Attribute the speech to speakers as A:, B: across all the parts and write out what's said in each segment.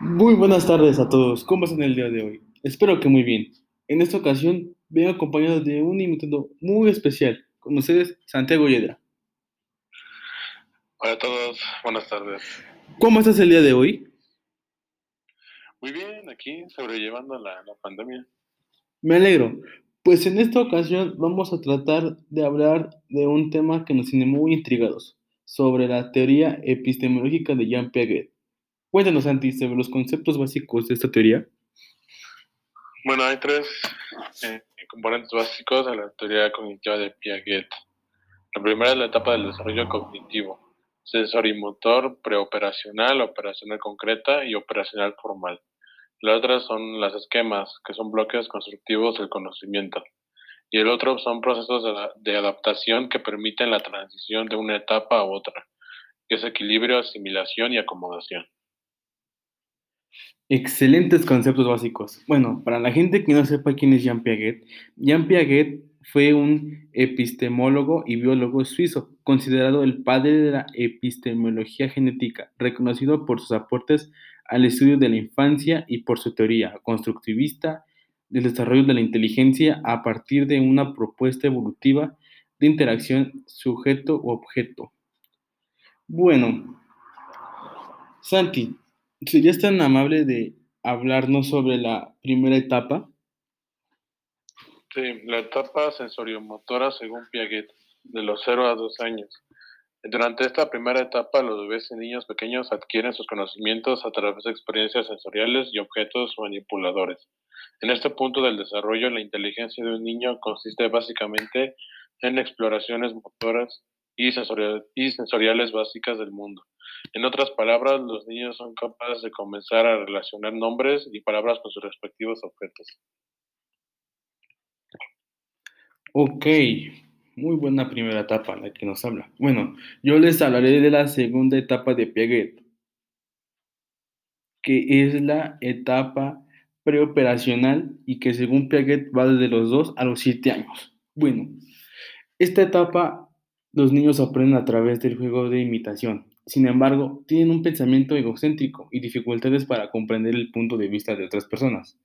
A: Muy buenas tardes a todos. ¿Cómo están el día de hoy? Espero que muy bien. En esta ocasión vengo acompañado de un invitado muy especial. Con ustedes, Santiago Yedra.
B: Hola a todos, buenas tardes.
A: ¿Cómo estás el día de hoy?
B: Muy bien, aquí sobrellevando la, la pandemia.
A: Me alegro. Pues en esta ocasión vamos a tratar de hablar de un tema que nos tiene muy intrigados, sobre la teoría epistemológica de Jean Piaget. Cuéntanos, Santi, sobre los conceptos básicos de esta teoría.
B: Bueno, hay tres eh, componentes básicos de la teoría cognitiva de Piaget. La primera es la etapa del desarrollo cognitivo, sensorimotor, preoperacional, operacional concreta y operacional formal. La otra son las esquemas, que son bloques constructivos del conocimiento. Y el otro son procesos de, adaptación que permiten la transición de una etapa a otra, que es equilibrio, asimilación y acomodación.
A: Excelentes conceptos básicos. Bueno, para la gente que no sepa quién es Jean Piaget, Jean Piaget fue un epistemólogo y biólogo suizo, considerado el padre de la epistemología genética, reconocido por sus aportes al estudio de la infancia y por su teoría constructivista del desarrollo de la inteligencia a partir de una propuesta evolutiva de interacción sujeto-objeto. Bueno, Santi, ¿Serías tan amable de hablarnos sobre la primera etapa?
B: Sí, la etapa sensoriomotora según Piaget, de los 0 a 2 años. Durante esta primera etapa, los bebés y niños pequeños adquieren sus conocimientos a través de experiencias sensoriales y objetos manipuladores. En este punto del desarrollo, la inteligencia de un niño consiste básicamente en exploraciones motoras y sensoriales básicas del mundo. En otras palabras, los niños son capaces de comenzar a relacionar nombres y palabras con sus respectivos objetos.
A: Ok, muy buena primera etapa la que nos habla. Bueno, yo les hablaré de la segunda etapa de Piaget, que es la etapa preoperacional y que según Piaget va desde los 2 a los 7 años. Bueno, esta etapa los niños aprenden a través del juego de imitación, sin embargo, tienen un pensamiento egocéntrico y dificultades para comprender el punto de vista de otras personas.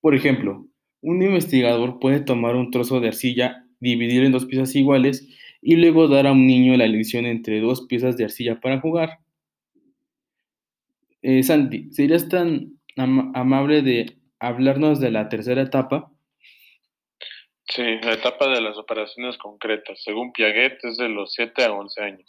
A: Por ejemplo, un investigador puede tomar un trozo de arcilla, dividirlo en dos piezas iguales y luego dar a un niño la elección entre dos piezas de arcilla para jugar. Eh, Santi, ¿serías tan amable de hablarnos de la tercera etapa?
B: Sí, la etapa de las operaciones concretas. Según Piaget, es de los 7 a 11 años.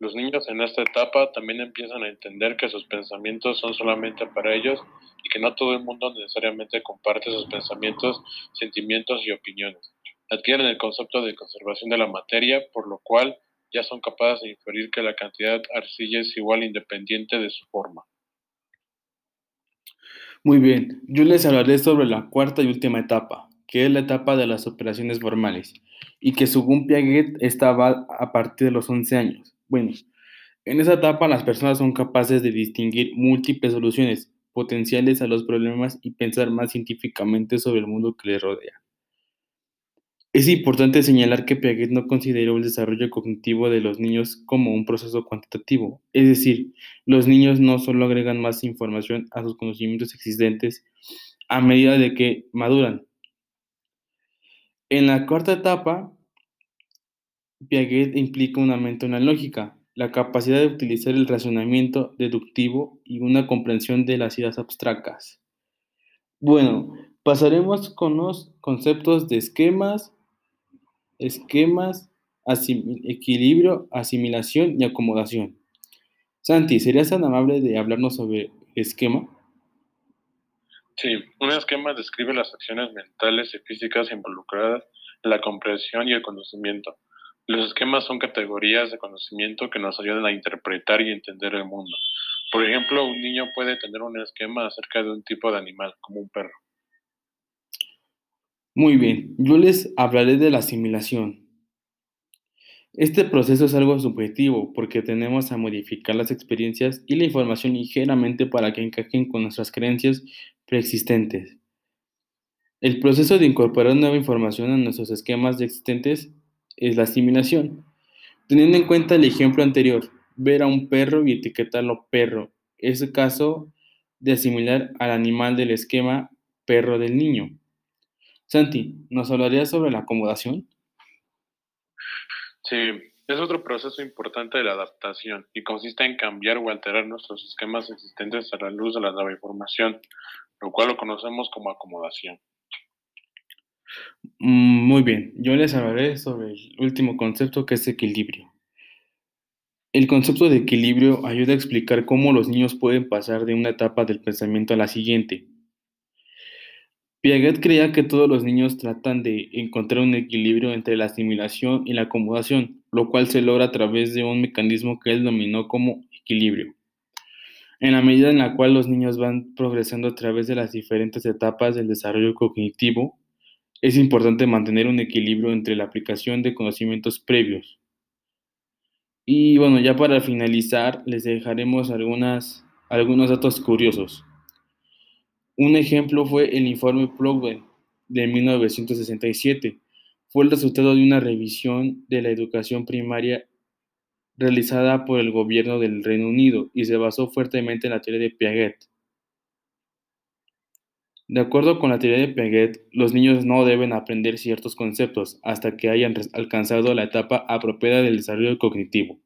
B: Los niños en esta etapa también empiezan a entender que sus pensamientos son solamente para ellos y que no todo el mundo necesariamente comparte sus pensamientos, sentimientos y opiniones. Adquieren el concepto de conservación de la materia, por lo cual ya son capaces de inferir que la cantidad de arcilla es igual independiente de su forma.
A: Muy bien, yo les hablaré sobre la cuarta y última etapa, que es la etapa de las operaciones formales, y que según Piaget estaba a partir de los 11 años. Bueno, en esa etapa las personas son capaces de distinguir múltiples soluciones potenciales a los problemas y pensar más científicamente sobre el mundo que les rodea. Es importante señalar que Piaget no consideró el desarrollo cognitivo de los niños como un proceso cuantitativo, es decir, los niños no solo agregan más información a sus conocimientos existentes a medida de que maduran. En la cuarta etapa, Piaget implica un aumento en la lógica, la capacidad de utilizar el razonamiento deductivo y una comprensión de las ideas abstractas. Bueno, pasaremos con los conceptos de esquemas, esquemas, equilibrio, asimilación y acomodación. Santi, ¿serías tan amable de hablarnos sobre esquema?
B: Sí, un esquema describe las acciones mentales y físicas involucradas en la comprensión y el conocimiento los esquemas son categorías de conocimiento que nos ayudan a interpretar y entender el mundo. Por ejemplo, un niño puede tener un esquema acerca de un tipo de animal, como un perro.
A: Muy bien, yo les hablaré de la asimilación. Este proceso es algo subjetivo porque tenemos a modificar las experiencias y la información ligeramente para que encajen con nuestras creencias preexistentes. El proceso de incorporar nueva información a nuestros esquemas existentes es la asimilación. Teniendo en cuenta el ejemplo anterior, ver a un perro y etiquetarlo perro, es el caso de asimilar al animal del esquema perro del niño. Santi, ¿nos hablarías sobre la acomodación?
B: Sí, es otro proceso importante de la adaptación y consiste en cambiar o alterar nuestros esquemas existentes a la luz de la nueva información, lo cual lo conocemos como acomodación.
A: Mm, muy bien, yo les hablaré sobre el último concepto que es equilibrio. El concepto de equilibrio ayuda a explicar cómo los niños pueden pasar de una etapa del pensamiento a la siguiente, Piaget creía que todos los niños tratan de encontrar un equilibrio entre la asimilación y la acomodación, lo cual se logra a través de un mecanismo que él denominó como equilibrio. En la medida en la cual los niños van progresando a través de las diferentes etapas del desarrollo cognitivo, es importante mantener un equilibrio entre la aplicación de conocimientos previos. Y bueno, ya para finalizar, les dejaremos algunas, algunos datos curiosos. Un ejemplo fue el informe Plugwell de 1967. Fue el resultado de una revisión de la educación primaria realizada por el gobierno del Reino Unido y se basó fuertemente en la teoría de Piaget. De acuerdo con la teoría de Piaget, los niños no deben aprender ciertos conceptos hasta que hayan alcanzado la etapa apropiada del desarrollo cognitivo.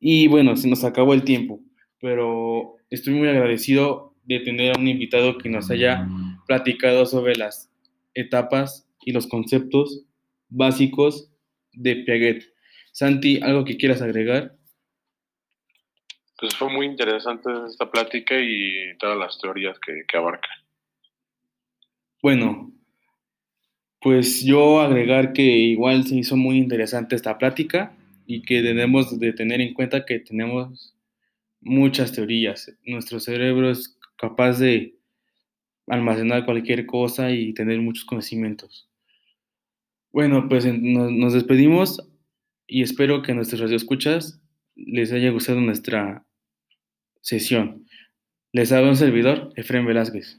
A: Y bueno, se nos acabó el tiempo, pero estoy muy agradecido de tener a un invitado que nos haya platicado sobre las etapas y los conceptos básicos de Piaget. Santi, ¿algo que quieras agregar?
B: Pues fue muy interesante esta plática y todas las teorías que, que.
A: Bueno, pues yo agregar que igual se hizo muy interesante esta plática y que debemos de tener en cuenta que tenemos muchas teorías. Nuestro cerebro es capaz de almacenar cualquier cosa y tener muchos conocimientos. Bueno, pues nos, despedimos y espero que a nuestros radioescuchas les haya gustado nuestra sesión. Les habla un servidor, Efraín Velázquez.